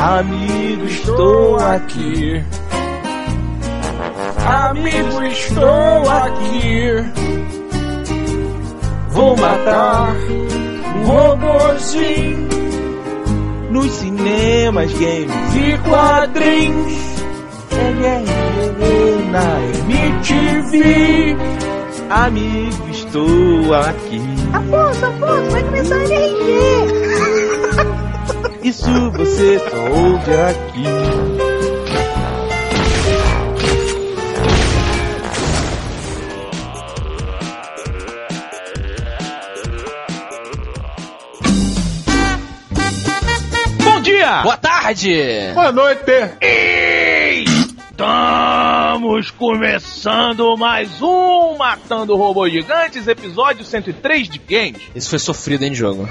Amigo, estou aqui. Amigo, estou aqui. Vou matar um robôzinho nos cinemas, games e quadrinhos. Na MTV, amigo, estou aqui. Afonso, Afonso, vai começar a NRG. Isso você ouve aqui. Bom dia! Boa tarde! Boa noite! Estamos começando mais um Matando Robôs Gigantes, episódio 103 de Games. Isso foi sofrido, hein, jogo?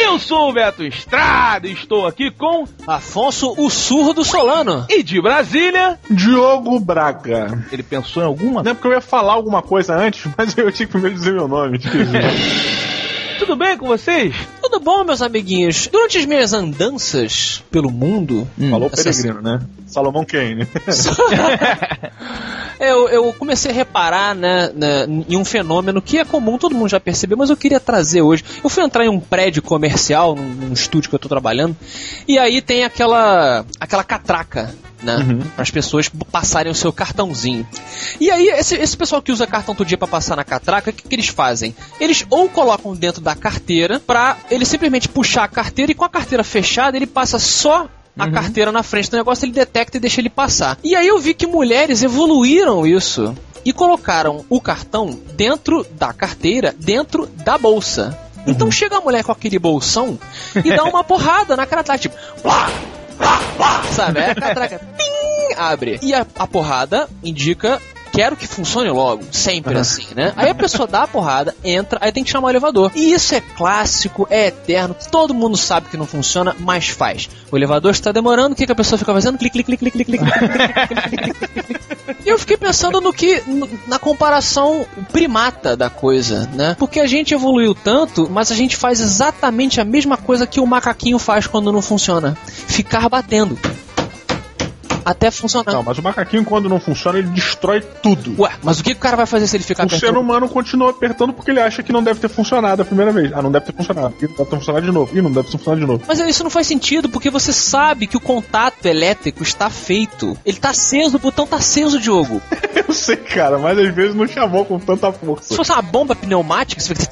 Eu sou o Beto Estrada e estou aqui com Afonso, o surdo Solano. E de Brasília, Diogo Braga. ele pensou em alguma Não é porque eu ia falar alguma coisa antes, mas eu tinha que primeiro dizer meu nome. Tudo bem com vocês? Tudo bom, meus amiguinhos? Durante as minhas andanças pelo mundo, Falou essa- peregrino, né? Salomão Kane. eu, eu comecei a reparar né, em um fenômeno que é comum, todo mundo já percebeu, mas eu queria trazer hoje. Eu fui entrar em um prédio comercial, num, num estúdio que eu tô trabalhando, e aí tem aquela, aquela catraca. Né, para as pessoas passarem o seu cartãozinho. E aí, esse, esse pessoal que usa cartão todo dia para passar na catraca, o que, que eles fazem? Eles ou colocam dentro da carteira pra ele simplesmente puxar a carteira e com a carteira fechada ele passa só a carteira na frente do negócio, ele detecta e deixa ele passar. E aí eu vi que mulheres evoluíram isso e colocaram o cartão dentro da carteira, dentro da bolsa. Então chega a mulher com aquele bolsão e dá uma porrada na catraca, tipo, plá, plá, plá, sabe? Aí a catraca, pim, abre. E a, a porrada indica quero que funcione logo. Sempre uhum. assim, né? Aí a pessoa dá a porrada, entra, aí tem que chamar o elevador. E isso é clássico, é eterno, todo mundo sabe que não funciona, mas faz. O elevador está demorando, o que, que a pessoa fica fazendo? Clique, clique, clique, clique, clique, clique, E eu fiquei pensando no que. na comparação primata da coisa, né? Porque a gente evoluiu tanto, mas a gente faz exatamente a mesma coisa que o macaquinho faz quando não funciona: ficar batendo. Até funcionar. Não, mas o macaquinho, quando não funciona, ele destrói tudo. Ué, mas o que o cara vai fazer se ele ficar O ser apertando? humano continua apertando porque ele acha que não deve ter funcionado a primeira vez. Ah, não deve ter funcionado. E deve ter funcionado de novo. E não deve ter funcionado de novo. Mas isso não faz sentido, porque você sabe que o contato elétrico está feito. Ele tá aceso, o botão tá aceso, Diogo. Eu sei, cara, mas às vezes não chamou com tanta força. Se fosse uma bomba pneumática, você fica...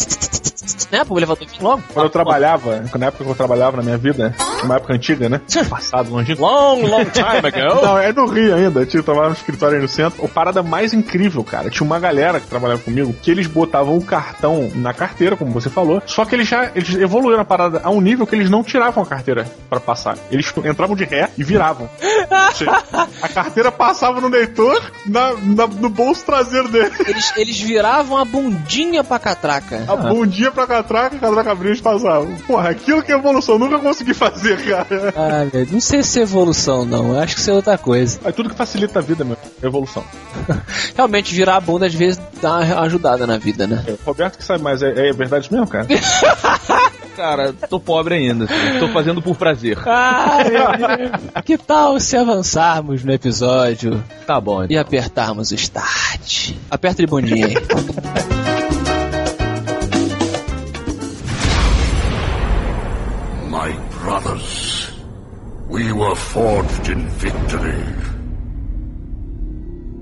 Né, pro elevador vir logo. Quando eu trabalhava, na época que eu trabalhava na minha vida, uma época antiga, né? Passado, longínquo. Long, long time ago. Não, é do Rio ainda. Eu tinha trabalhado no escritório aí no centro. O parada mais incrível, cara. Tinha uma galera que trabalhava comigo que eles botavam o cartão na carteira, como você falou. Só que eles já eles evoluíram a parada a um nível que eles não tiravam a carteira pra passar. Eles entravam de ré e viravam. Seja, a carteira passava no leitor na, na- no bolso traseiro dele. Eles, eles viravam a bundinha pra catraca. A bundinha pra catraca, a catraca abria e passavam. Porra, aquilo que é evolução. Nunca consegui fazer, cara. Ah, velho, não sei se é evolução, não. Eu acho que isso é outra coisa. É tudo que facilita a vida, meu. Evolução. Realmente, virar a bunda às vezes dá uma ajudada na vida, né? É, Roberto que sabe mais. É, é verdade mesmo, cara? Cara, tô pobre ainda. Tô fazendo por prazer. Deus. que tal se avançarmos no episódio Tá bom. e apertarmos o start? Aperta de bundinha aí. brothers, we were forged in victory.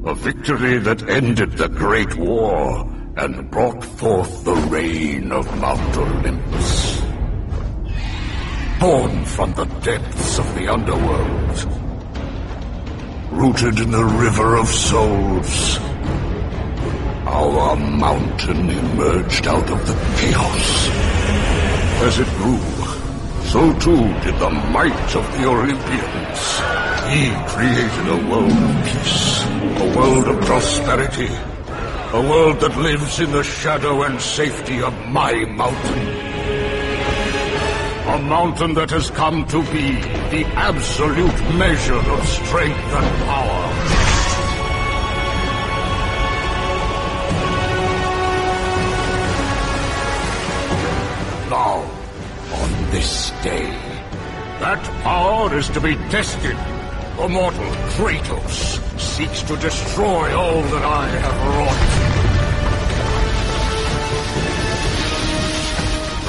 A victory that ended the Great War and brought forth the reign of Mount Olympus. Born from the depths of the underworld, rooted in the river of souls, our mountain emerged out of the chaos. As it grew, so too did the might of the Olympians. He created a world of peace, a world of prosperity, a world that lives in the shadow and safety of my mountain. A mountain that has come to be the absolute measure of strength and power. Now, this day, that power is to be tested. The mortal Kratos seeks to destroy all that I have wrought.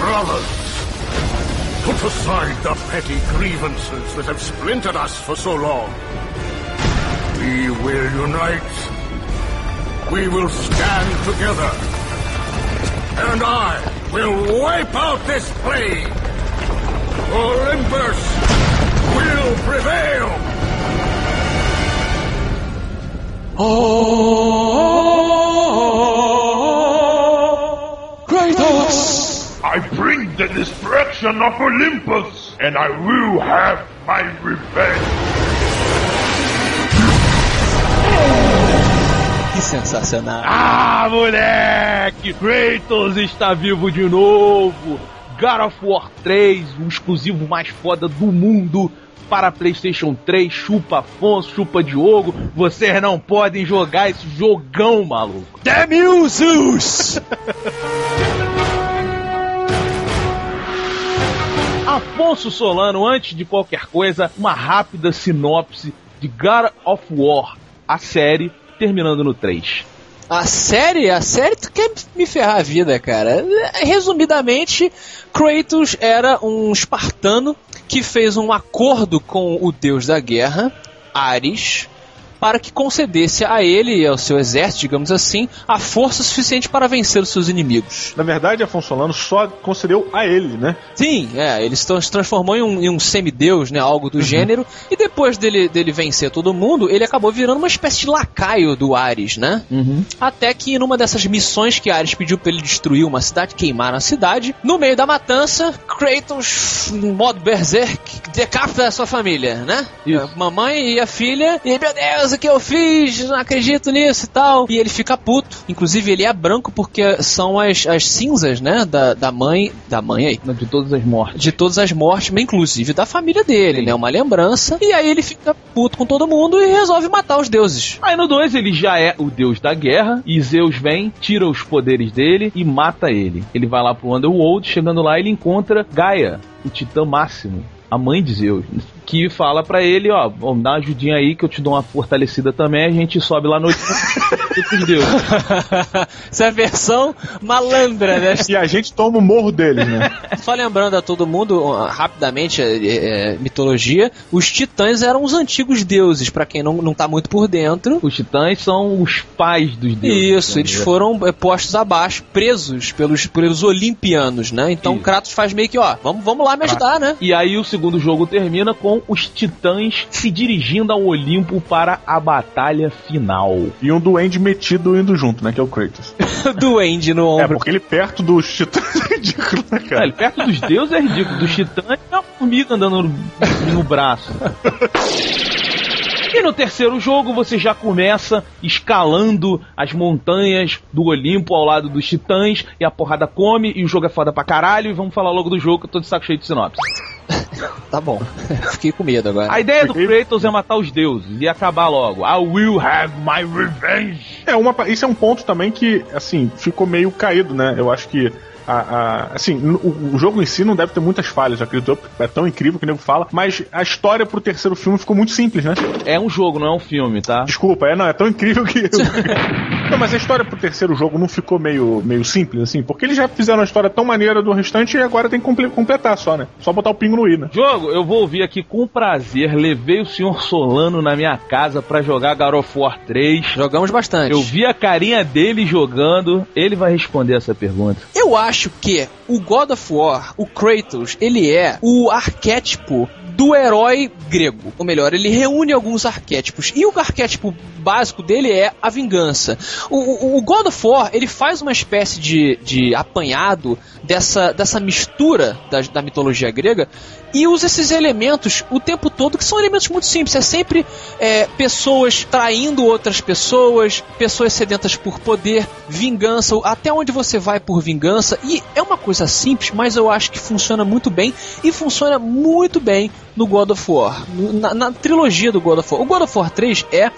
Brothers, put aside the petty grievances that have splintered us for so long. We will unite. We will stand together. And I will wipe out this plague. Olympus will prevail. Kratos! I bring the destruction of Olympus, and I will have my revenge. Que sensacional. Ah, moleque! Kratos está vivo de novo! God of War 3, o exclusivo mais foda do mundo para PlayStation 3. Chupa Afonso, chupa Diogo. Vocês não podem jogar esse jogão, maluco. Damn you, Zeus! Afonso Solano, antes de qualquer coisa, uma rápida sinopse de God of War, a série, terminando no 3. A série? A série tu quer me ferrar a vida, cara. Resumidamente, Kratos era um espartano que fez um acordo com o deus da guerra, Ares, para que concedesse a ele e ao seu exército, digamos assim, a força suficiente para vencer os seus inimigos. Na verdade, Afonso Solano só concedeu a ele, né? Sim, é, ele se transformou em um, em um semideus, né, algo do gênero, e depois dele, dele vencer todo mundo, ele acabou virando uma espécie de lacaio do Ares, né? Até que numa dessas missões que Ares pediu pra ele destruir uma cidade, queimar a cidade, no meio da matança, Kratos, em modo berserk, decapita a sua família, né? Isso. A mamãe e a filha, e meu Deus, o que eu fiz? Não acredito nisso e tal. E ele fica puto. Inclusive, ele é branco porque são as, as cinzas, né? Da, da mãe. Da mãe aí. De todas as mortes. De todas as mortes, mas inclusive da família dele, né? Uma lembrança. E aí ele fica puto com todo mundo e resolve matar os deuses. Aí no 2 ele já é o deus da guerra e Zeus vem, tira os poderes dele e mata ele. Ele vai lá pro Underworld, chegando lá ele encontra Gaia, o titã máximo, a mãe de Zeus, que fala pra ele, ó, vamos dar uma ajudinha aí que eu te dou uma fortalecida também, a gente sobe lá no dos deuses. Essa é a versão malandra, né? E a gente toma o morro deles, né? Só lembrando a todo mundo, rapidamente, é, é, mitologia, os titãs eram os antigos deuses, pra quem não, não tá muito por dentro. Os titãs são os pais dos deuses. Isso, eles foram é, postos abaixo, presos pelos, pelos olimpianos, né? Então Isso. Kratos faz meio que, ó, vamos, vamos lá me ajudar, né? E aí o segundo jogo termina com os titãs se dirigindo ao Olimpo para a batalha final. E um duende metido indo junto, né? Que é o Kratos. Duende no É, ombro. porque ele perto dos titãs é ridículo, né, cara? ele perto dos deuses é ridículo, dos titãs é uma formiga andando no, no braço. E no terceiro jogo você já começa escalando as montanhas do Olimpo ao lado dos titãs e a porrada come e o jogo é foda pra caralho. E vamos falar logo do jogo que eu tô de saco cheio de sinopse. Tá bom. Fiquei com medo agora. A ideia do Kratos é matar os deuses e acabar logo. I will have my revenge. É, uma, isso é um ponto também que, assim, ficou meio caído, né? Eu acho que. A, a- assim, o, o jogo em si não deve ter muitas falhas, acredito. eu, É tão incrível que o nego fala, mas a história pro terceiro filme ficou muito simples, né? É um jogo, não é um filme, tá? Desculpa, é, não, é tão incrível que. não, mas a história pro terceiro jogo não ficou meio, meio simples, assim, porque eles já fizeram a história tão maneira do restante e agora tem que comple- completar só, né? Só botar o pingo no i, né? Jogo, eu vou ouvir aqui com prazer. Levei o senhor Solano na minha casa pra jogar God of War 3. Jogamos bastante. Eu vi a carinha dele jogando. Ele vai responder essa pergunta. Eu acho que o God of War, o Kratos, ele é o arquétipo do herói grego. Ou melhor, ele reúne alguns arquétipos. E o arquétipo básico dele é a vingança. O, o- o God of War, ele faz uma espécie de, de apanhado dessa, dessa mistura da, da mitologia grega e usa esses elementos o tempo todo, que são elementos muito simples. É sempre é, pessoas traindo outras pessoas, pessoas sedentas por poder, vingança, até onde você vai por vingança. E é uma coisa simples, mas eu acho que funciona muito bem e funciona muito bem no God of War, na, na trilogia do God of War. O God of War 3 é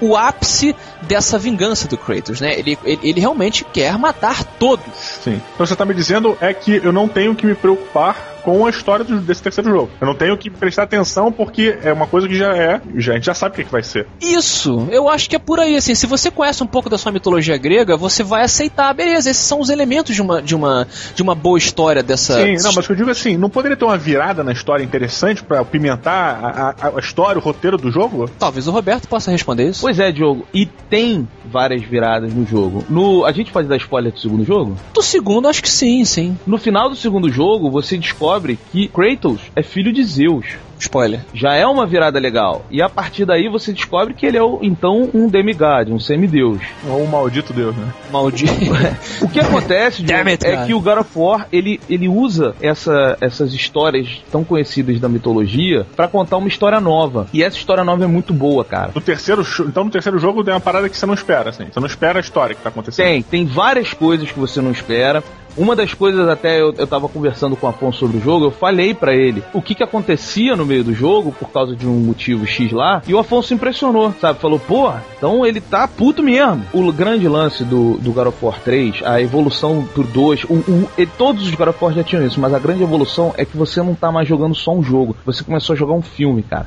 o ápice dessa vingança do Kratos, né? Ele, ele, ele realmente quer matar todos. Sim. Então você tá me dizendo é que eu não tenho que me preocupar com a história do- desse terceiro jogo. Eu não tenho que prestar atenção porque é uma coisa que já é, já, a gente já sabe o que, que vai ser. Isso, eu acho que é por aí, assim, se você conhece um pouco da sua mitologia grega, você vai aceitar, beleza, esses são os elementos de uma, de uma, de uma boa história dessa... Sim, não, mas o que eu digo assim, não poderia ter uma virada na história interessante pra pimentar a, a- a história, o roteiro do jogo? Talvez o Roberto possa responder isso. Pois é, Diogo. E tem várias viradas no jogo. No, a gente pode dar spoiler do segundo jogo? Do segundo, acho que sim, sim. No final do segundo jogo, você descobre que Kratos é filho de Zeus. Spoiler. Já é uma virada legal. E a partir daí você descobre que ele é, o- então, um demigod, um semideus. Ou um maldito Deus, né? Maldito. O que acontece, Diogo, it, é que o God of War, ele, ele usa essa, essas histórias tão conhecidas da mitologia pra contar uma história nova. E essa história nova é muito boa, cara. No terceiro, então no terceiro jogo tem uma parada que você não espera, assim. Você não espera a história que tá acontecendo. Tem, tem várias coisas que você não espera. Uma das coisas, até eu, eu tava conversando com o Afonso sobre o jogo, eu falei pra ele o que que acontecia no meio do jogo por causa de um motivo X lá, e o Afonso impressionou, sabe? Falou, pô, então ele tá puto mesmo. O grande lance do, do God of War 3, a evolução pro 2, o, o- e todos os God of War já tinham isso, mas a grande evolução é que você não tá mais jogando só um jogo, você começou a jogar um filme, cara.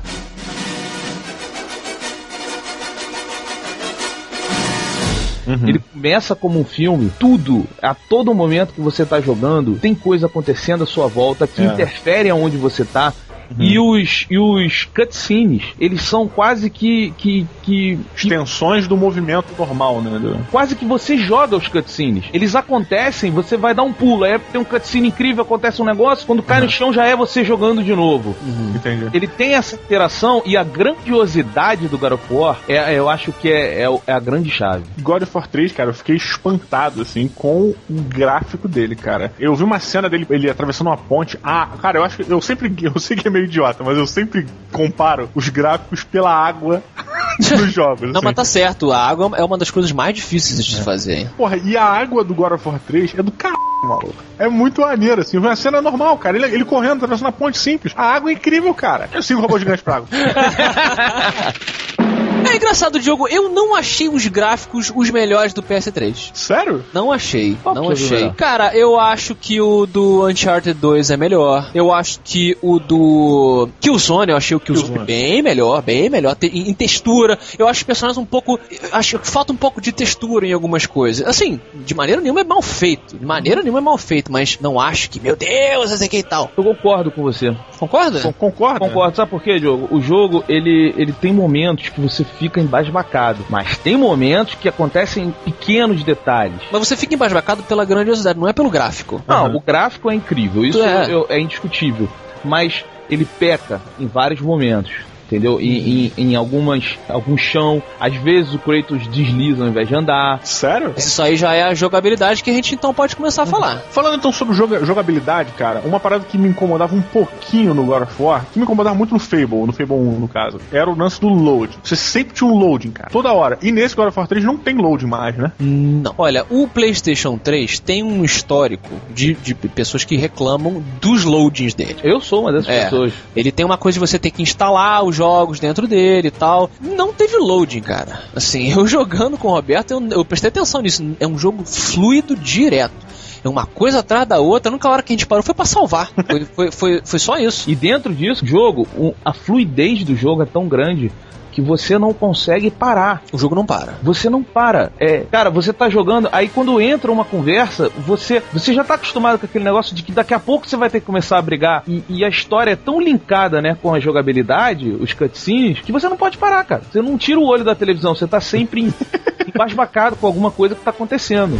Ele começa como um filme, tudo, a todo momento que você tá jogando, tem coisa acontecendo à sua volta que É. interfere aonde você tá. E os, e os cutscenes, eles são quase que. que, que, que Extensões do movimento normal, né? quase que você joga os cutscenes. Eles acontecem, você vai dar um pulo, aí tem um cutscene incrível, acontece um negócio, quando cai no chão já é você jogando de novo. Entendi. Ele tem essa interação e a grandiosidade do God of War, é, eu acho que é, é é a grande chave. God of War 3, cara, eu fiquei espantado, assim, com o gráfico dele, cara. Eu vi uma cena dele, ele atravessando uma ponte. Ah, cara, eu acho que. Eu sempre. Eu sei que é meio idiota, mas eu sempre comparo os gráficos pela água dos jogos. Não, assim. mas tá certo, a água é uma das coisas mais difíceis de se fazer. hein? Porra, e a água do God of War 3 é do caralho, maluco. É muito maneiro, assim. Uma cena normal, cara. Ele, ele correndo, atravessando a ponte simples. A água é incrível, cara. Eu sigo robôs gigantes pra água. É engraçado, Diogo, eu não achei os gráficos os melhores do PS3. Sério? Não achei, Qual não que viu achei. melhor? Cara, eu acho que o do Uncharted 2 é melhor. Eu acho que o do Killzone, eu achei o Killzone, Killzone. bem melhor, bem melhor. Te- Em, textura, eu acho os personagens um pouco. Acho que falta um pouco de textura em algumas coisas. Assim, de maneira nenhuma é mal feito. De maneira nenhuma é mal feito, mas não acho que, meu Deus, esse aqui e tal. Eu concordo com você. Concorda? Con- Concorda? Concordo. Sabe por quê, Diogo? O jogo, ele, ele tem momentos que você fica embasbacado. Mas tem momentos que acontecem pequenos detalhes. Mas você fica embasbacado pela grandiosidade, não é pelo gráfico. Não, Uhum. o gráfico é incrível. Isso É. é indiscutível. Mas ele peca em vários momentos. Entendeu? Em, em, em algumas, algum chão, às vezes o Kratos desliza ao invés de andar. Sério? Isso aí já é a jogabilidade que a gente então pode começar a falar. Falando então sobre joga- jogabilidade, cara, uma parada que me incomodava um pouquinho no God of War, que me incomodava muito no Fable, no Fable 1 no caso, era o lance do load. Você sempre tinha um loading, cara, toda hora. E nesse God of War 3 não tem loading mais, né? Não. Olha, o PlayStation 3 tem um histórico de, de pessoas que reclamam dos loadings dele. Eu sou uma dessas É. pessoas. Ele tem uma coisa de você ter que instalar os jogos dentro dele e tal. Não teve loading, cara. Assim, eu jogando com o Roberto, eu, eu prestei atenção nisso. É um jogo fluido direto. É uma coisa atrás da outra. A única hora que a gente parou foi pra salvar. Foi, foi, foi, foi só isso. E dentro disso, jogo, a fluidez do jogo é tão grande que você não consegue parar. O jogo não para. Você não para. É, cara, você tá jogando, aí quando entra uma conversa, você, você já tá acostumado com aquele negócio de que daqui a pouco você vai ter que começar a brigar. E, e a história é tão linkada, né, com a jogabilidade, os cutscenes, que você não pode parar, cara. Você não tira o olho da televisão, você tá sempre em- embasbacado com alguma coisa que tá acontecendo.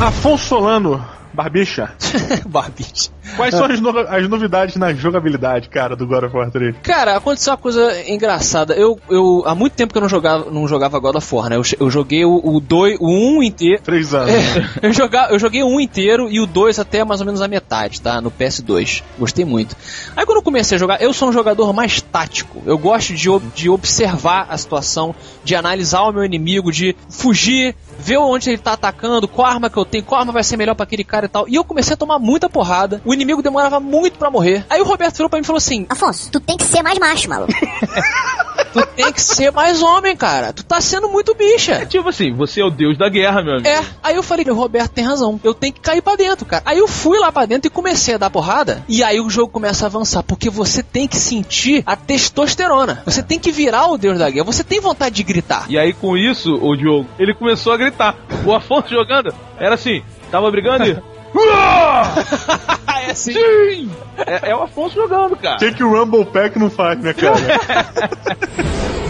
Afonso Solano, Barbicha, Barbite. quais são as, no- as novidades na jogabilidade, cara, do God of War 3? Cara, aconteceu uma coisa engraçada. Eu, eu há muito tempo que eu não jogava, não jogava God of War, né? Eu, eu joguei o, o 2, o 1 inteiro. Três anos. Eu, joga, eu joguei o 1 inteiro e o 2 até mais ou menos a metade, tá? No PS2. Gostei muito. Aí quando eu comecei a jogar, eu sou um jogador mais tático. Eu gosto de, de observar a situação, de analisar o meu inimigo, de fugir, ver onde ele tá atacando, qual arma que eu tenho, qual arma vai ser melhor pra aquele cara e tal. E eu comecei a tomar muita porrada. O inimigo demorava muito pra morrer. Aí o Roberto virou pra mim e falou assim: Afonso, tu tem que ser mais macho, maluco. Tu tem que ser mais homem, cara. Tu tá sendo muito bicha. Tipo assim, você é o deus da guerra, meu amigo. É, aí eu falei, o Roberto tem razão. Eu tenho que cair pra dentro, cara. Aí eu fui lá pra dentro e comecei a dar porrada. E aí o jogo começa a avançar, porque você tem que sentir a testosterona. Você tem que virar o deus da guerra. Você tem vontade de gritar. E aí com isso, o Diogo, ele começou a gritar. O Afonso jogando, era assim, tava brigando e... é assim. Sim! É, é o Afonso jogando, cara. O que, que o Rumble Pack não faz, né, cara?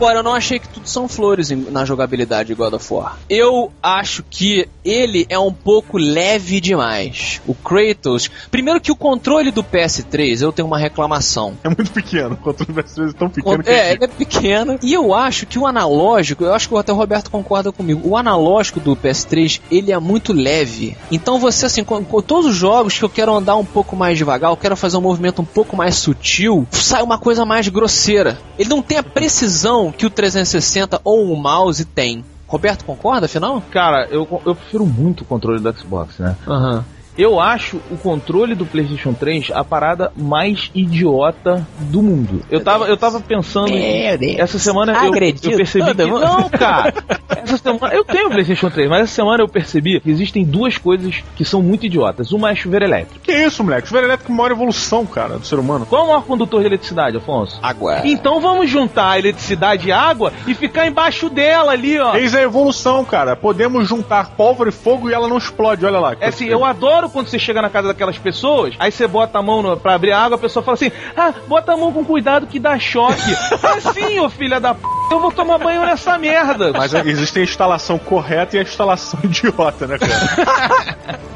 Agora, eu não achei que tudo são flores na jogabilidade de God of War. Eu acho que ele é um pouco leve demais. O Kratos. Primeiro que o controle do PS3, eu tenho uma reclamação. É muito pequeno. O controle das vezes é tão pequeno que É, ele é pequeno. E eu acho que o analógico, eu acho que até o Roberto concorda comigo. O analógico do PS3, ele é muito leve. Então você, assim, com, com todos os jogos que eu quero andar um pouco mais devagar, eu quero fazer um movimento um pouco mais sutil, sai uma coisa mais grosseira. Ele não tem a precisão que o 360 ou o mouse tem. Roberto concorda, afinal? Cara, eu, eu prefiro muito o controle do Xbox, né? Aham. Eu acho o controle do PlayStation 3 a parada mais idiota do mundo. Eu tava, eu tava pensando. Deus. Essa semana eu, eu percebi que. Não, cara! Essa semana. Eu tenho o PlayStation 3, mas essa semana eu percebi que existem duas coisas que são muito idiotas. Uma é chuveiro elétrico. Que isso, moleque? Chuveiro elétrico é a maior evolução, cara, do ser humano. Qual é o maior condutor de eletricidade, Afonso? Agora. Então vamos juntar a eletricidade e água e ficar embaixo dela ali, ó. Eis a evolução, cara. Podemos juntar pólvora e fogo e ela não explode, olha lá. É assim, eu adoro quando você chega na casa daquelas pessoas, aí você bota a mão no, pra abrir a água, a pessoa fala assim: Ah, bota a mão com cuidado que dá choque. assim, ô filha da p, eu vou tomar banho nessa merda. Mas existe a instalação correta e a instalação idiota, né, cara?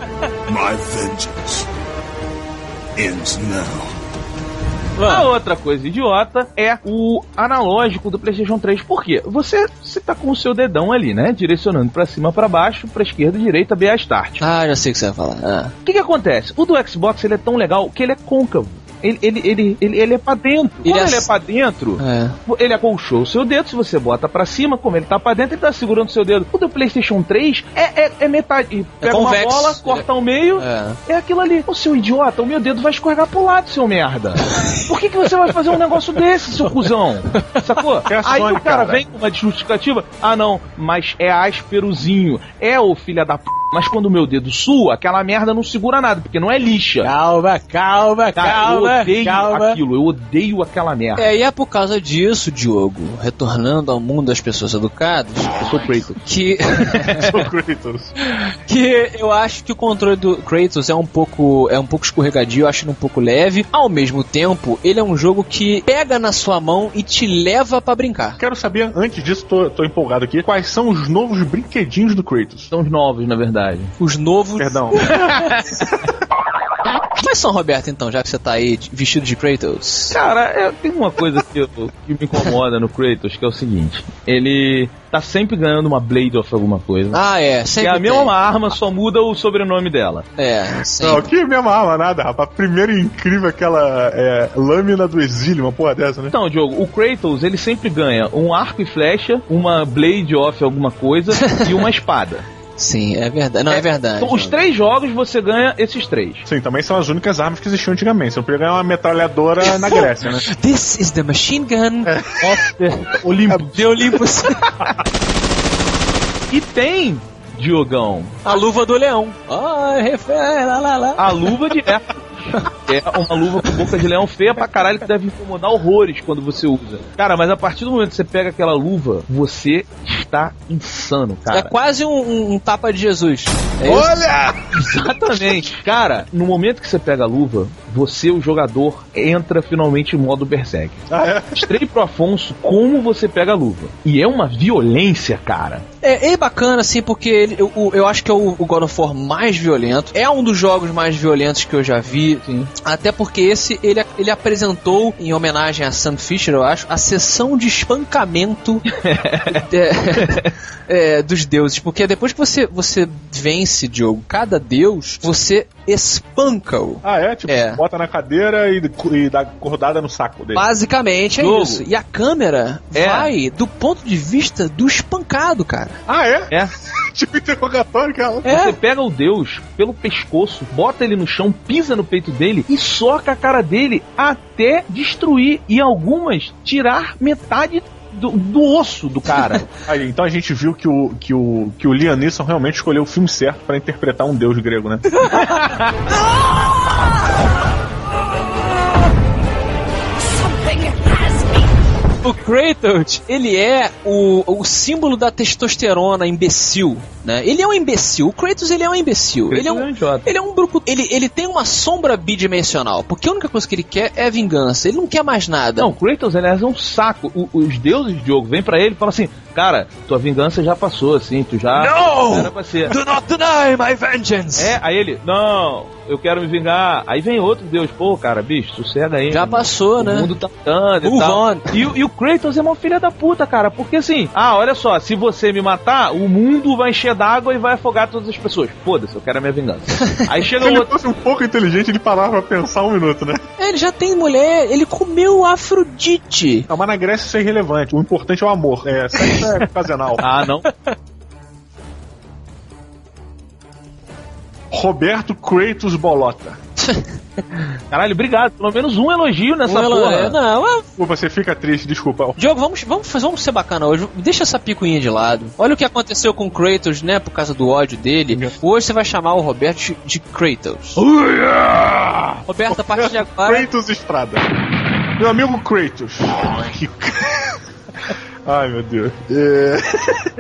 My vengeance ends now. A outra coisa idiota é o analógico do PlayStation 3. Por quê? Você, você tá com o seu dedão ali, né? Direcionando pra cima, pra baixo, pra esquerda, direita, B a start. Ah, já sei o que você vai falar. Ah. O que que acontece? O do Xbox ele é tão legal que ele é côncavo. Ele, ele, ele, ele, ele é pra dentro. Ele Quando é ele é pra dentro, É. ele acolchou o seu dedo. Se você bota pra cima, como ele tá pra dentro, ele tá segurando o seu dedo. O do PlayStation 3 é, é, é metade. Pega uma bola, corta ao meio. É. É aquilo ali. Ô seu idiota, o meu dedo vai escorregar pro lado, seu merda. Por que, que você vai fazer um negócio desse, seu cuzão? Sacou? É Aí Sony, o cara, cara. vem com uma justificativa. Ah, não, mas é ásperozinho. É, ô filha da p. Mas quando o meu dedo sua, aquela merda não segura nada, porque não é lixa. Calma, calma, Cara, eu odeio aquilo, eu odeio aquela merda. É, e é por causa disso, Diogo, retornando ao mundo das pessoas educadas, Eu sou Kratos. que, Sou Kratos. que eu acho que o controle do Kratos é um pouco é um pouco escorregadio, eu acho ele um pouco leve. Ao mesmo tempo, ele é um jogo que pega na sua mão e te leva pra brincar. Quero saber, antes disso, tô, tô empolgado aqui, quais são os novos brinquedinhos do Kratos? São os novos, na verdade. Os novos. Perdão. Quais são, Roberto, então, já que você tá aí vestido de Kratos? Cara, é, tem uma coisa que, eu- que me incomoda no Kratos, que é o seguinte: ele tá sempre ganhando uma Blade of alguma coisa. Ah, é, que sempre é a mesma tem. arma, só muda o sobrenome dela. É, Não, sempre. que mesma arma, nada, rapaz. Primeiro e incrível aquela é, lâmina do exílio, uma porra dessa, né? Então, Diogo, o Kratos ele sempre ganha um arco e flecha, uma Blade of alguma coisa e uma espada. Sim, é verdade. Não, é, verdade. Então, os três jogos você ganha esses três. Sim, também são as únicas armas que existiam antigamente. Você não podia ganhar uma metralhadora na Grécia, né? This is the machine gun of the Olimpo. de Olympus. E tem, Diogão, A luva do leão. Ah, refé, lá, lá, lá. a luva de é. É uma luva com boca de leão feia pra caralho que deve incomodar horrores quando você usa. Cara, mas a partir do momento que você pega aquela luva, você está insano, É cara. quase um, um- um tapa de Jesus. É isso? Olha! Exatamente. Cara, no momento que você pega a luva, você, o jogador, entra finalmente em modo Berserk. Ah, é? Mostrei pro Afonso como você pega a luva. E é uma violência, cara. É, é bacana, assim, porque ele, eu, eu acho que é o, o God of War mais violento. É um dos jogos mais violentos que eu já vi. Sim. Até porque esse, ele, ele apresentou, em homenagem a Sam Fisher, eu acho, a sessão de espancamento. É, é, dos deuses, porque depois que você, você vence, Diogo, cada deus, você espanca-o. Ah, é? Tipo, É. bota na cadeira e, e dá cordada no saco dele. Basicamente é Diogo. isso. E a câmera É. vai do ponto de vista do espancado, cara. Ah, é? É. tipo interrogatório, cara. É. Você pega o Deus pelo pescoço, bota ele no chão, pisa no peito dele e soca a cara dele até destruir e algumas tirar metade do, do osso do cara. Aí, então a gente viu que o, que o, que o Liam Neeson realmente escolheu o filme certo pra interpretar um deus grego, né? O Kratos, ele é o, o símbolo da testosterona imbecil, né? Ele é um imbecil. O Kratos, ele é um imbecil. ele é Kratos é um um, ele é um brucu... Ele, ele tem uma sombra bidimensional, porque a única coisa que ele quer é vingança. Ele não quer mais nada. Não, Kratos, aliás, é um saco. O- os deuses de jogo vêm pra ele e falam assim: Cara, tua vingança já passou, assim, tu já. Não! Era pra ser. Do not deny my vengeance! É, aí ele, não, eu quero me vingar. Aí vem outro deus, pô, cara, bicho, sossega aí. Já mano. passou, O né? mundo tá andando e tal. on. E, o- e o Kratos é uma filha da puta, cara. Porque assim, ah, olha só, se você me matar, o mundo vai encher d'água e vai afogar todas as pessoas. Foda-se, eu quero a minha vingança. Aí Se chega o ele outro. fosse um pouco inteligente, ele parava pra pensar um minuto, né? É, Ele já tem mulher, ele comeu Afrodite. Não, mas na Grécia isso é irrelevante. O importante é o amor. É, sexo é ocasional. Ah, não. Roberto Kratos Bolota. Caralho, obrigado. Pelo menos um elogio nessa Ela- porra. é, não, é- você fica triste, desculpa. Diogo, vamos, vamos, fazer- vamos ser bacana hoje. Deixa essa picuinha de lado. Olha o que aconteceu com o Kratos, né? Por causa do ódio dele. Hoje você vai chamar o Roberto de- Kratos. Roberto, a partir de agora. Kratos Estrada. Meu amigo Kratos. Que... Ai, meu Deus. É...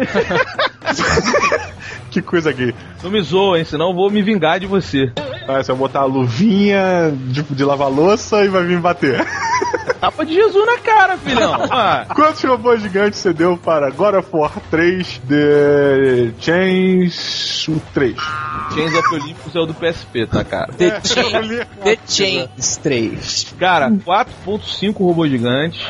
que coisa gay. Não me zoa, hein? Senão eu vou me vingar de você. Ah, você vai botar a luvinha de, de lavar louça e vai vir me bater. Tapa de Jesus na cara, filhão. Ah, Quantos robôs gigantes você deu para God of War 3 The Chains 3? Chains of Olympus é o do PSP, tá, cara? The, É, Chain- eu li The Chains 3. Cara, 4.5 robôs gigantes.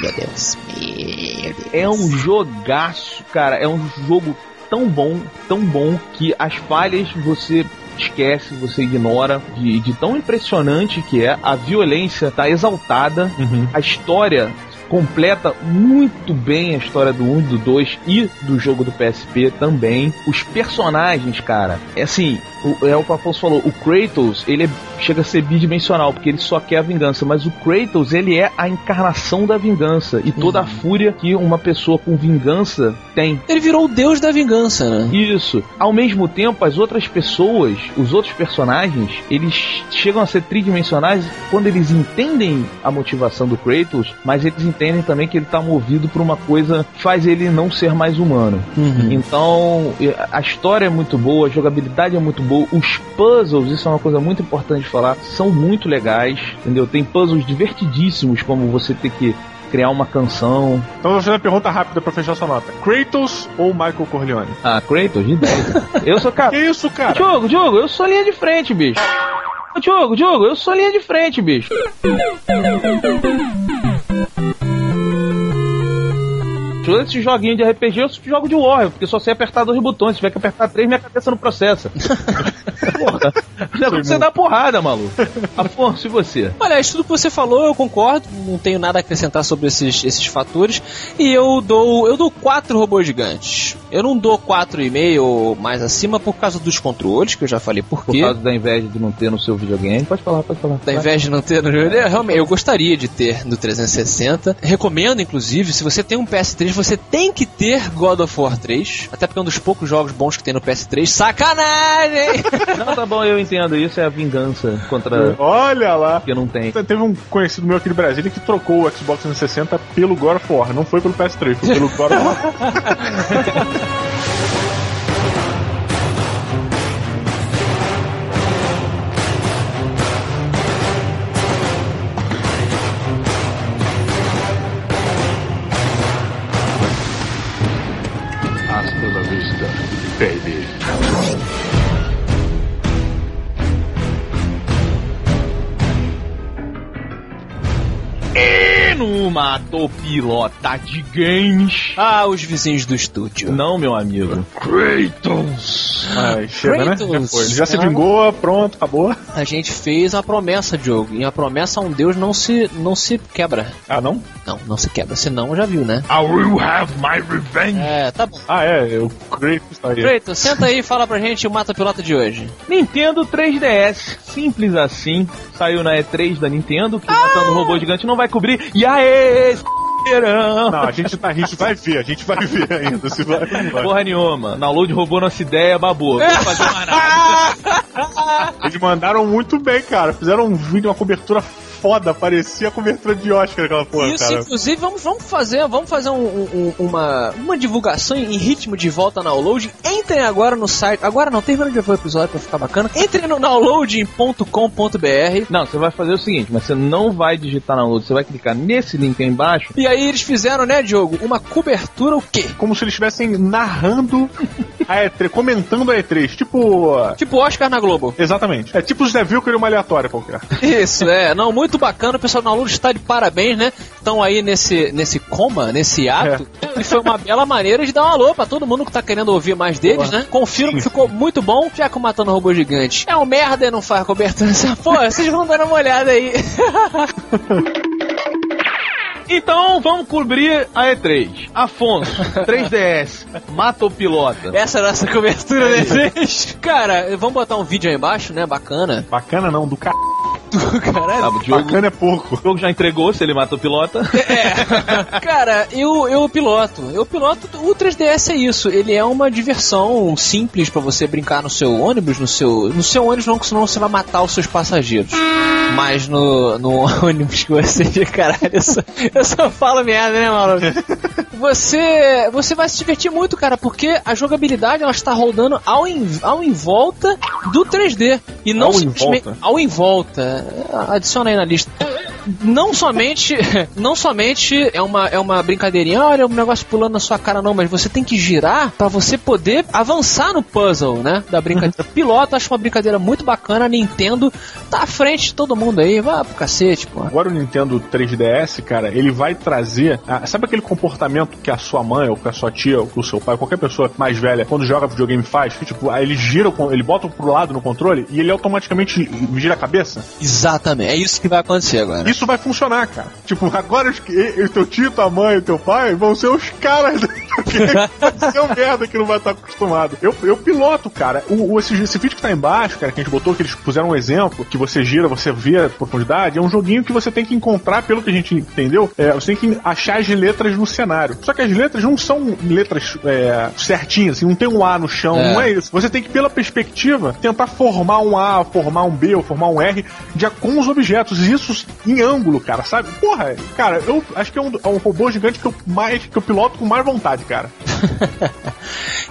Meu Deus. Meu Deus. É um jogaço, cara. É um jogo tão bom, tão bom, que as falhas você esquece, você ignora, de, de tão impressionante que é. A violência tá exaltada, a história completa muito bem a história do 1, do 2 e do jogo do PSP também. Os personagens, cara, é assim, o- é o que o Afonso falou, o Kratos, ele é- chega a ser bidimensional, porque ele só quer a vingança, mas o Kratos, ele é a encarnação da vingança e toda a fúria que uma pessoa com vingança tem. Ele virou o deus da vingança, né? Isso. Ao mesmo tempo, as outras pessoas, os outros personagens, eles chegam a ser tridimensionais quando eles entendem a motivação do Kratos, mas eles entendem também que ele tá movido por uma coisa que faz ele não ser mais humano. Então, e- a história é muito boa, a jogabilidade é muito boa, os puzzles, isso é uma coisa muito importante de falar, são muito legais, entendeu? Tem puzzles divertidíssimos, como você ter que criar uma canção. Então vou fazer uma pergunta rápida pra fechar sua nota. Kratos ou Michael Corleone? Ah, Kratos, de 10. Eu sou, cara, Que isso, cara? Diogo, Diogo, eu sou linha de frente, bicho. Diogo, Diogo, eu sou linha de frente, bicho. Todos esses joguinhos de RPG eu jogo de Warrior, porque só sei apertar dois botões. Se tiver que apertar três, minha cabeça não processa. Porra, negócio é você dá porrada, maluco. Afonso, e você? Olha, isso tudo que você falou, eu concordo. Não tenho nada a acrescentar sobre esses, esses fatores. E eu dou eu dou quatro robôs gigantes. Eu não dou quatro e meio ou mais acima por causa dos controles, que eu já falei por Por quê. causa da inveja de não ter no seu videogame. Pode falar, pode falar. Da invés de não ter no jogo, eu, realmente, eu gostaria de ter no 360. Recomendo, inclusive, se você tem um PS3, você tem que ter God of War 3. Até porque é um dos poucos jogos bons que tem no PS3. Sacanagem! Não, tá bom, eu entendo. Isso é a vingança contra Olha lá. que não tem. Teve um conhecido meu aqui de Brasília que trocou o Xbox 360 pelo God of War. Não foi pelo PS3, foi pelo God of War. no Matopilota de Games. Ah, os vizinhos do estúdio. Não, meu amigo. Kratos! Ai, chega, né? Já, Kratos. foi. Ele já se Ah. vingou, pronto, acabou. A gente fez uma promessa, Diogo. E a promessa a um Deus não se, não se quebra. Ah, não? Não, não se quebra. Senão já viu, né? I will have my revenge! É, tá bom. Ah, é, o Kratos tá aí. Kratos, senta aí e fala pra gente o Mata Pilota de hoje. Nintendo 3DS. Simples assim. Saiu na E3 da Nintendo, que matando robô gigante não vai cobrir. E aê, Não, a gente, tá- a gente vai ver, a gente vai ver ainda se vai vai. Porra nenhuma. Download roubou nossa ideia, babou. Vou fazer nada. Eles mandaram muito bem, cara. Fizeram um vídeo, uma cobertura foda, parecia a cobertura de Oscar aquela porra, Isso, cara. inclusive, vamos, vamos fazer, vamos fazer um- um- uma, uma divulgação em ritmo de volta na download. Entrem agora no site. Agora não, termina de ver o episódio pra ficar bacana. Entrem no download.com.br. Não, você vai fazer o seguinte, mas você não vai digitar download, você vai clicar nesse link aí embaixo. E aí eles fizeram, né, Diogo, uma cobertura o quê? Como se eles estivessem narrando a E3, comentando a E3. Tipo. Tipo Oscar na Globo. Exatamente. É tipo o Zé Vilker e uma aleatória qualquer. Isso, é. Não, muito bacana. O pessoal do download está de parabéns, né? Estão aí nesse, nesse coma, nesse ato. E foi uma bela maneira de dar um alô pra todo mundo que tá querendo ouvir mais deles, né? Confiro que ficou muito bom, já que o Matando Robô Gigante é um merda e não faz cobertura nessa porra. Vocês vão dar uma olhada aí. Então vamos cobrir a E3. Afonso, 3DS, mata o pilota. Essa é a nossa cobertura, né, gente? Cara, vamos botar um vídeo aí embaixo, né? Bacana. Bacana não, do c... Caralho. Ah, o Diogo, Bacana é pouco. o jogo já entregou se ele mata o pilota. É. Cara, eu, eu piloto. Eu piloto. O 3DS é isso. Ele é uma diversão simples pra você brincar no seu ônibus, no seu. No seu ônibus não, que senão você vai matar os seus passageiros. Mas no, no ônibus que você. Caralho, eu só, eu só falo merda, né, maluco? Você, você vai se divertir muito, cara, porque a jogabilidade ela está rodando ao em, ao em volta do 3D. E não Ao em simplesmente. volta? Ao em volta. Adiciona aí na lista não somente não somente é uma, é uma brincadeirinha, olha um negócio pulando na sua cara não, mas você tem que girar pra você poder avançar no puzzle, né, da brincadeira. Piloto, acho uma brincadeira muito bacana, a Nintendo tá à frente de todo mundo aí, vai pro cacete, pô. Agora o Nintendo 3DS, cara, ele vai trazer. ah, sabe aquele comportamento que a sua mãe, ou que a sua tia, ou que o seu pai, qualquer pessoa mais velha, quando joga videogame faz? Que, tipo, aí ele gira, ele bota pro lado no controle e ele automaticamente gira a cabeça? Exatamente, é isso que vai acontecer agora. Isso vai funcionar, cara. Tipo, agora os, teu tio, tua mãe, teu pai vão ser os caras videogame. Vai ser um merda que não vai estar acostumado. Eu, eu piloto, cara. O, o- esse, esse vídeo que tá embaixo, cara, que a gente botou, que eles puseram um exemplo, que você gira, você vê a profundidade, é um joguinho que você tem que encontrar, pelo que a gente entendeu, é, você tem que achar as letras no cenário. Só que as letras não são letras é, certinhas, assim, não tem um A no chão, É. não é isso. Você tem que, pela perspectiva, tentar formar um A, formar um B ou formar um R de, com os objetos. E isso em ângulo, cara, sabe? Porra, cara, eu acho que é um, é um robô gigante que eu, mais, que eu piloto com mais vontade, cara.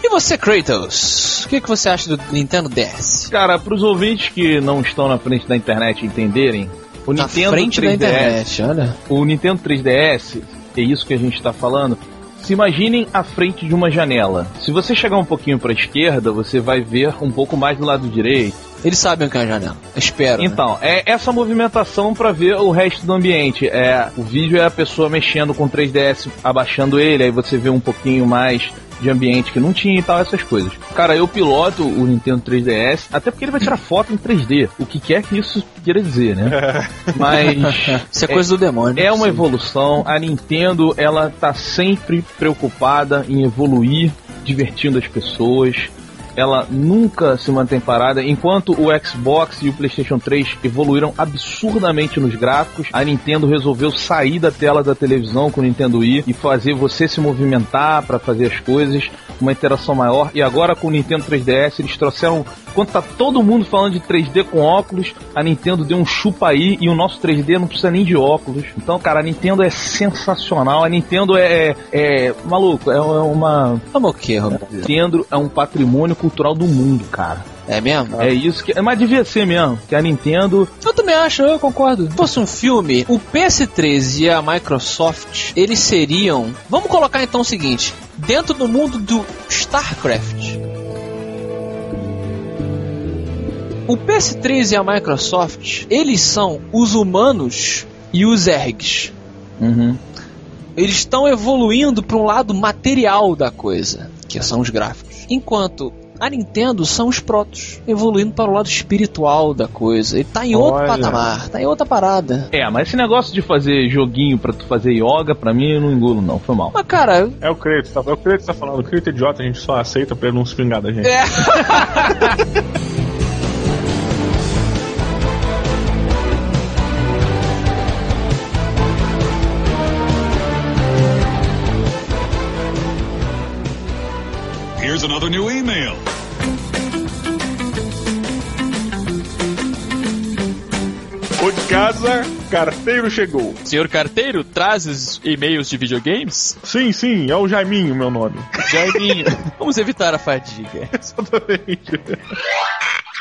E você, Kratos? O que, que você acha do Nintendo DS? Cara, pros ouvintes que não estão na frente da internet entenderem, o Na Nintendo frente 3DS, da internet, olha. o Nintendo 3DS, é isso que a gente tá falando. Se imaginem à frente de uma janela. Se você chegar um pouquinho para a esquerda, você vai ver um pouco mais do lado direito. Eles sabem o que é a janela. Espero. né? Então, é essa movimentação para ver o resto do ambiente. É, o vídeo é a pessoa mexendo com o 3DS, abaixando ele, aí você vê um pouquinho mais de ambiente que não tinha e tal, essas coisas. Cara, eu piloto o Nintendo 3DS, até porque ele vai tirar foto em 3D, o que quer que isso queira dizer, né? Mas Isso é coisa do demônio. é uma Sim. evolução. A Nintendo, ela tá sempre preocupada em evoluir, divertindo as pessoas. Ela nunca se mantém parada. Enquanto o Xbox e o PlayStation 3 evoluíram absurdamente nos gráficos, a Nintendo resolveu sair da tela da televisão com o Nintendo Wii e fazer você se movimentar para fazer as coisas, uma interação maior. E agora com o Nintendo 3DS eles trouxeram, enquanto tá todo mundo falando de 3D com óculos, a Nintendo deu um chupa aí e o nosso 3D não precisa nem de óculos. Então, cara, a Nintendo é sensacional. A Nintendo é, é, é- maluco, é uma Vamos o quê, Roberto? Nintendo é um patrimônio cultural do mundo, cara. É mesmo? É isso que. Mas devia ser mesmo. Que a Nintendo. Eu também acho, eu concordo. Se fosse um filme, o PS3 e a Microsoft, eles seriam. Vamos colocar então o seguinte: dentro do mundo do StarCraft. O PS3 e a Microsoft, eles são os humanos e os ergs. Uhum. Eles estão evoluindo para um lado material da coisa, que são os gráficos. Enquanto a Nintendo são os protos, evoluindo para o lado espiritual da coisa. Ele tá em outro Olha. patamar, tá em outra parada. É, mas esse negócio de fazer joguinho pra tu fazer yoga, pra mim eu não engulo não, foi mal. Mas cara, É o Kratos, tá, é o Kratos que tá falando. O Kratos é idiota, a gente só aceita pra ele não se vingar da gente. é. Here's another new email. Ô de casa, carteiro chegou. Senhor carteiro, trazes e-mails de videogames? Sim, sim, é o Jaiminho meu nome. Jaiminho, vamos evitar a fadiga. Exatamente.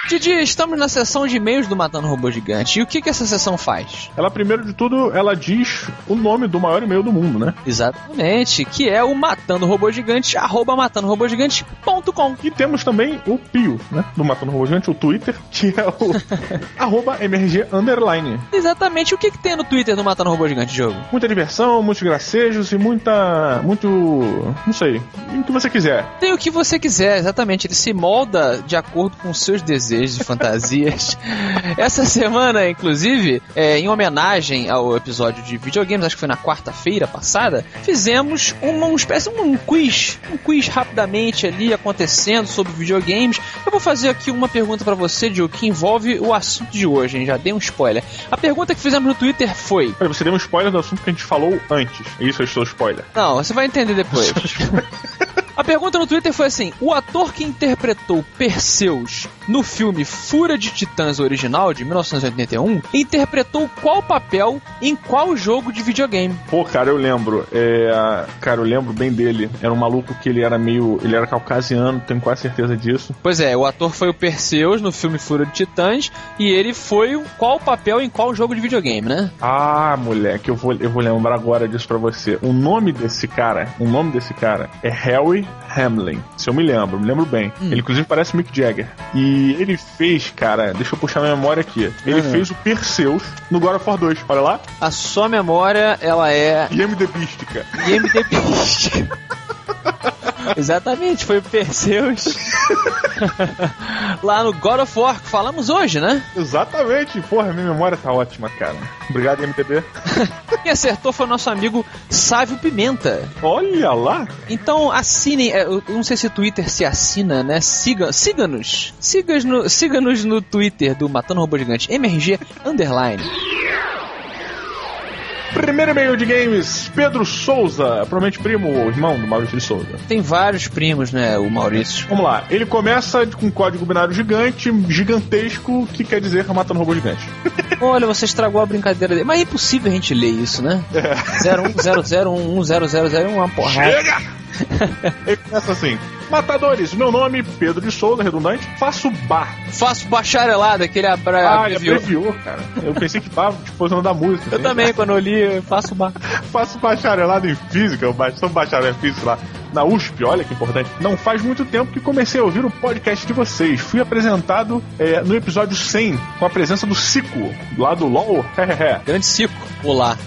Didi, estamos na sessão de e-mails do Matando Robô Gigante. E o que, que essa sessão faz? Ela, primeiro de tudo, ela diz o nome do maior e-mail do mundo, né? Exatamente, que é o Matando Robô Gigante, arroba matandorobogigante.com. E temos também o Pio, né? Do Matando Robô Gigante, o Twitter, que é o arroba MRG underline. Exatamente, o que, que tem no Twitter do Matando Robô Gigante, jogo? Muita diversão, muitos gracejos e muita. muito. não sei. O que você quiser. Tem o que você quiser, exatamente. Ele se molda de acordo com seus desejos e fantasias. Essa semana, inclusive, é, em homenagem ao episódio de videogames, acho que foi na quarta-feira passada, fizemos uma, uma espécie de um quiz. Um quiz rapidamente ali acontecendo sobre videogames. Eu vou fazer aqui uma pergunta pra você, Diogo, que envolve o assunto de hoje, hein? Já dei um spoiler. A pergunta que fizemos no Twitter foi. Você deu um spoiler do assunto que a gente falou antes. Isso eu estou spoiler. Não, você vai entender depois. A pergunta no Twitter foi assim: o ator que interpretou Perseus no filme Fúria de Titãs original de 1981 interpretou qual papel em qual jogo de videogame? Pô, cara, eu lembro. É, cara, eu lembro bem dele. Era um maluco que ele era meio. Ele era caucasiano, tenho quase certeza disso. Pois é, o ator foi o Perseus no filme Fúria de Titãs e ele foi qual papel em qual jogo de videogame, né? Ah, moleque, eu vou, eu vou lembrar agora disso pra você. O nome desse cara, o nome desse cara é Harry Hamlin. Se eu me lembro, me lembro bem. Ele inclusive parece Mick Jagger. E ele fez, cara, deixa eu puxar minha memória aqui. Ele Uhum. fez o Perseus no God of War 2. Olha lá. A sua memória, ela é IMDb, cara. Exatamente, foi o Perseus. Lá no God of War, que falamos hoje, né? Exatamente. Porra, minha memória tá ótima, cara. Obrigado, IMDb. Quem acertou foi o nosso amigo Sávio Pimenta. Olha lá. Então assinem, é, eu não sei se o Twitter se assina, né? Siga, siga-nos. Siga-nos no, siga-nos no Twitter do Matando Robô Gigante, MRG Underline. Primeiro e-mail de games, Pedro Souza, provavelmente primo ou irmão do Maurício de Souza. Tem vários primos, né? O Maurício. Vamos lá, ele começa com um código binário gigante, gigantesco, que quer dizer matando robô gigante. Olha, você estragou a brincadeira dele. Mas é impossível a gente ler isso, né? É. 0100110001, uma porrada. Chega! Ele começa assim: Matadores, meu nome Pedro de Souza, redundante, faço bar. Faço bacharelado, aquele abra Ah, abreviou. abreviou, cara. Eu pensei que tava tipo, usando da música. Eu assim. também, quando eu li, eu faço bar. Faço bacharelado em física, eu sou bacharel em física lá na USP, olha que importante. Não faz muito tempo que comecei a ouvir o podcast de vocês. Fui apresentado é, no episódio 100 com a presença do Cico, lá do LOL. Grande Cico. Olá.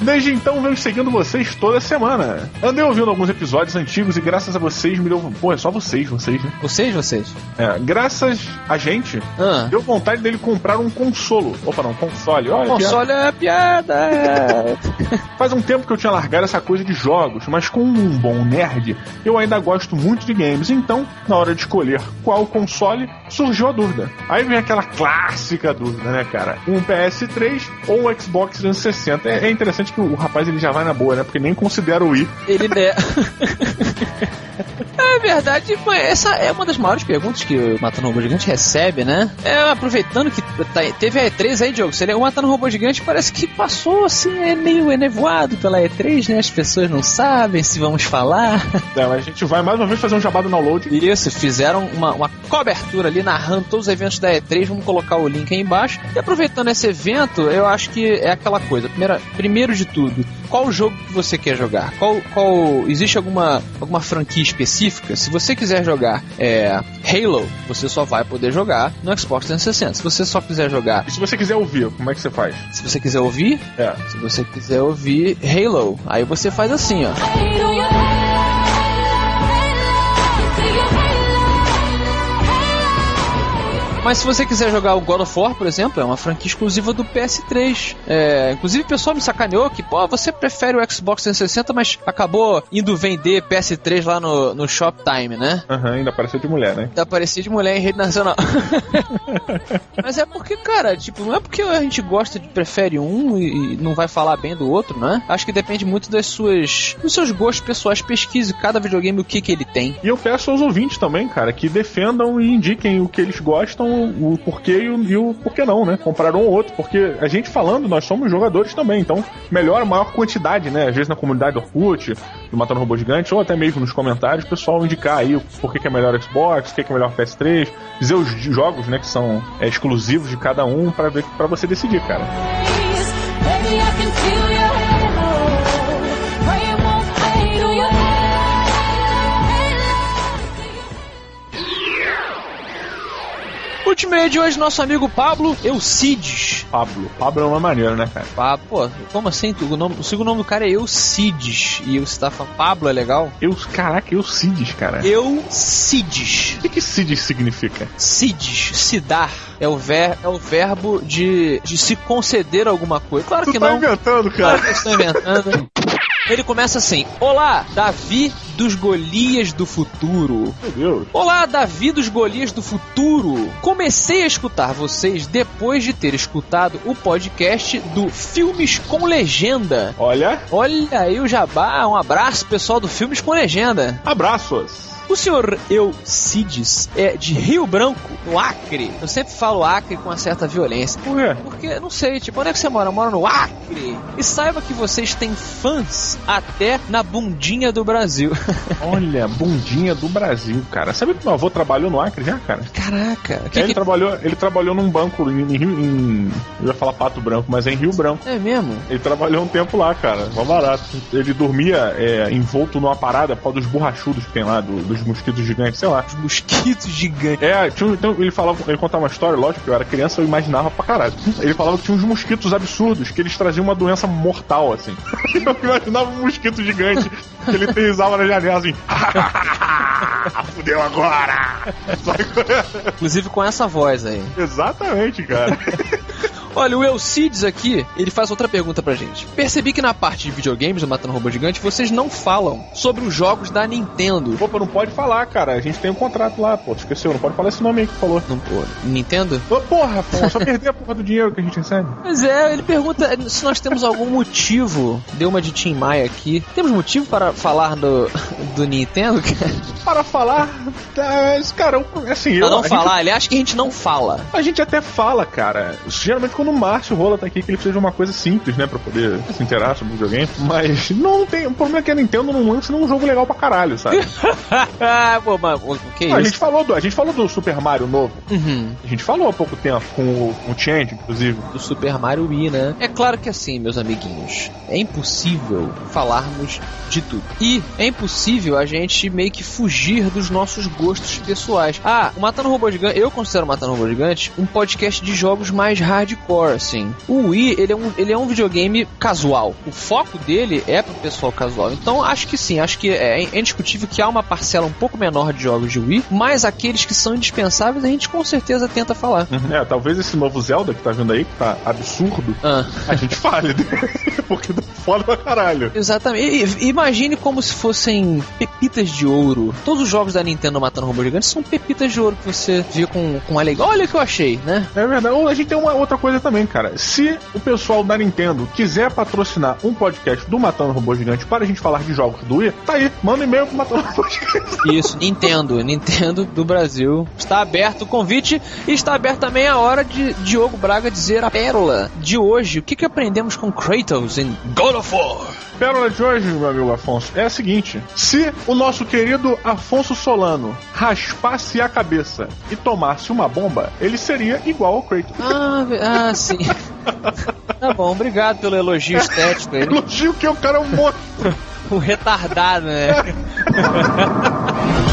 Desde então venho seguindo vocês toda semana. Andei ouvindo alguns episódios antigos e graças a vocês me deu. Pô, é só vocês, vocês, né? Vocês, vocês. É, graças a gente, Ah. deu vontade dele comprar um consolo. Opa, não, console. Olha, Console é piada. é. Faz um tempo que eu tinha largado essa coisa de jogos, mas com um bom nerd, eu ainda gosto muito de games. Então, na hora de escolher qual console, surgiu a dúvida. Aí vem aquela clássica dúvida, né, cara? Um PS3 ou um Xbox 360. É, é interessante que o rapaz ele já vai na boa, né? Porque nem considera o Wii. Ele né? É verdade, foi- essa é uma das maiores perguntas que o Matando Robô Gigante recebe, né? É, aproveitando que tá- teve a E3 aí, Diogo, seria o Matando Robô Gigante parece que passou assim, é meio enevoado pela E3, né? As pessoas não sabem se vamos falar. É, a gente vai mais uma vez fazer um jabá do download. Isso, fizeram uma, uma cobertura ali narrando todos os eventos da E3. Vamos colocar o link aí embaixo. E aproveitando esse evento, eu acho que é aquela coisa. Primeira, primeiro de tudo, qual jogo que você quer jogar? Qual, qual existe alguma, alguma franquia específica? Se você quiser jogar é, Halo, você só vai poder jogar no Xbox 360. Se você só quiser jogar, E se você quiser ouvir, como é que você faz? se você quiser ouvir, É. se você quiser ouvir Halo, aí você faz assim, ó. Mas se você quiser jogar o God of War, por exemplo, é uma franquia exclusiva do PS3. É, inclusive o pessoal me sacaneou que, pô, você prefere o Xbox 360, mas acabou indo vender PS3 lá no, no Shoptime, né? Aham, ainda apareceu de mulher, né? Ainda aparecia de mulher em rede nacional. Mas é porque, cara, tipo, não é porque a gente gosta de prefere um e, e não vai falar bem do outro, né? Acho que depende muito das suas dos seus gostos pessoais. Pesquise cada videogame o que que ele tem. E eu peço aos ouvintes também, cara, que defendam e indiquem o que eles gostam, o porquê e o, e o porquê não, né? Comprar um ou outro, porque a gente falando, nós somos jogadores também, então melhor, maior quantidade, né? Às vezes na comunidade do Orkut, do Matando Robô Gigante, ou até mesmo nos comentários, o pessoal indicar aí porquê que é melhor Xbox, o que que é melhor PS3, dizer os jogos, né, que são é, exclusivos de cada um para ver para você decidir, cara. Baby, Último de hoje, nosso amigo Pablo Eucides. Pablo, Pablo é uma maneira, né, cara? Ah, pô, como assim? O, nome, o segundo nome do cara é Eucides. E você tá falando Pablo é legal? Eu, caraca, eu Cides, cara. Eucides. O que que Cides significa? Cides, se dar, é o, ver, é o verbo de, de se conceder alguma coisa. Claro Tu que tá não. inventando, Claro cara. que eu estou inventando. Ele começa assim: Olá, Davi dos Golias do Futuro. Meu Deus. Olá, Davi dos Golias do Futuro. Comecei a escutar vocês depois de ter escutado o podcast do Filmes com Legenda. Olha, Olha aí o jabá, um abraço pessoal do Filmes com Legenda. abraços. O senhor Eucides é de Rio Branco, no Acre. Eu sempre falo Acre com uma certa violência. Por quê? Porque, não sei, tipo, onde é que você mora? Eu moro no Acre. E saiba que vocês têm fãs até na bundinha do Brasil. Olha, bundinha do Brasil, cara. Sabe que meu avô trabalhou no Acre já, cara? Caraca, o que, ele, que trabalhou, ele trabalhou num banco em, em Rio. Em, eu ia falar Pato Branco, mas é em Rio Branco. é mesmo? Ele trabalhou um tempo lá, cara. Mó barato. Ele dormia é, envolto numa parada por causa dos borrachudos que tem lá, do- dos mosquitos gigantes, sei lá. Os mosquitos gigantes. É, tinha, um- então ele falava, ele contava uma história, lógico, que eu era criança, eu imaginava pra caralho. Ele falava que tinha uns mosquitos absurdos, que eles traziam uma doença mortal, assim. Eu imaginava um mosquito gigante que ele pisava na janela assim. Fudeu agora! Inclusive com essa voz aí. Exatamente, cara. Olha, o Eucides aqui, ele faz outra pergunta pra gente. Percebi que na parte de videogames do Matando Robô Gigante, vocês não falam sobre os jogos da Nintendo. Opa, não pode falar, cara. A gente tem um contrato lá, pô. Esqueceu, não pode falar esse nome aí que falou. Não, pô, Nintendo? Ô, porra, pô, só perder a porra do dinheiro que a gente recebe. Mas é, ele pergunta se nós temos algum motivo. Deu uma de Tim Maia aqui. Temos motivo para falar do, do Nintendo? Para falar, tá, cara, assim, eu. Pra não a gente- falar, ele acha que a gente não fala. A gente até fala, cara. Geralmente quando o Márcio Rola tá aqui, que ele precisa de uma coisa simples, né? Pra poder se inteirar sobre o videogame. Mas não tem. O problema é que a Nintendo não lança um jogo legal pra caralho, sabe? ah, pô, mas o que é a, isso? gente falou do, a gente falou do Super Mario novo. Uhum. A gente falou há pouco tempo com o, com o Change, inclusive. do Super Mario Wii, né? É claro que assim, meus amiguinhos, é impossível falarmos de tudo. E é impossível a gente meio que fugir dos nossos gostos pessoais. Ah, o Matando Robô Gigante, eu considero o Matando Robô Gigante um podcast de jogos mais hardcore, assim. O Wii, ele é um, ele é um videogame casual. O foco dele é pro pessoal casual. Então, acho que sim, acho que é indiscutível que há uma parcela um pouco menor de jogos de Wii, mas aqueles que são indispensáveis a gente com certeza tenta falar. É, talvez esse novo Zelda que tá vindo aí, que tá absurdo, Ah. a gente fale. Porque tá foda pra caralho. Exatamente. E- e- Imagine como se fossem pepitas de ouro. Todos os jogos da Nintendo Matando Robô Gigante são pepitas de ouro que você vê com, com alegria. Olha o que eu achei, né? É verdade. Ou a gente tem uma outra coisa também, cara. Se o pessoal da Nintendo quiser patrocinar um podcast do Matando Robô Gigante para a gente falar de jogos do Wii, tá aí. Manda um e-mail pro Matando Robô Gigante. Isso, Nintendo. Nintendo do Brasil. Está aberto o convite e está aberto também a hora de Diogo Braga dizer a pérola de hoje. O que, que aprendemos com Kratos em God of War? Pérola de hoje, meu amigo Afonso, é a seguinte: se o nosso querido Afonso Solano raspasse a cabeça e tomasse uma bomba, ele seria igual ao Kratos. Ah, ah sim. Tá bom, obrigado pelo elogio estético aí. Elogio que o cara é um monstro. O retardado, né?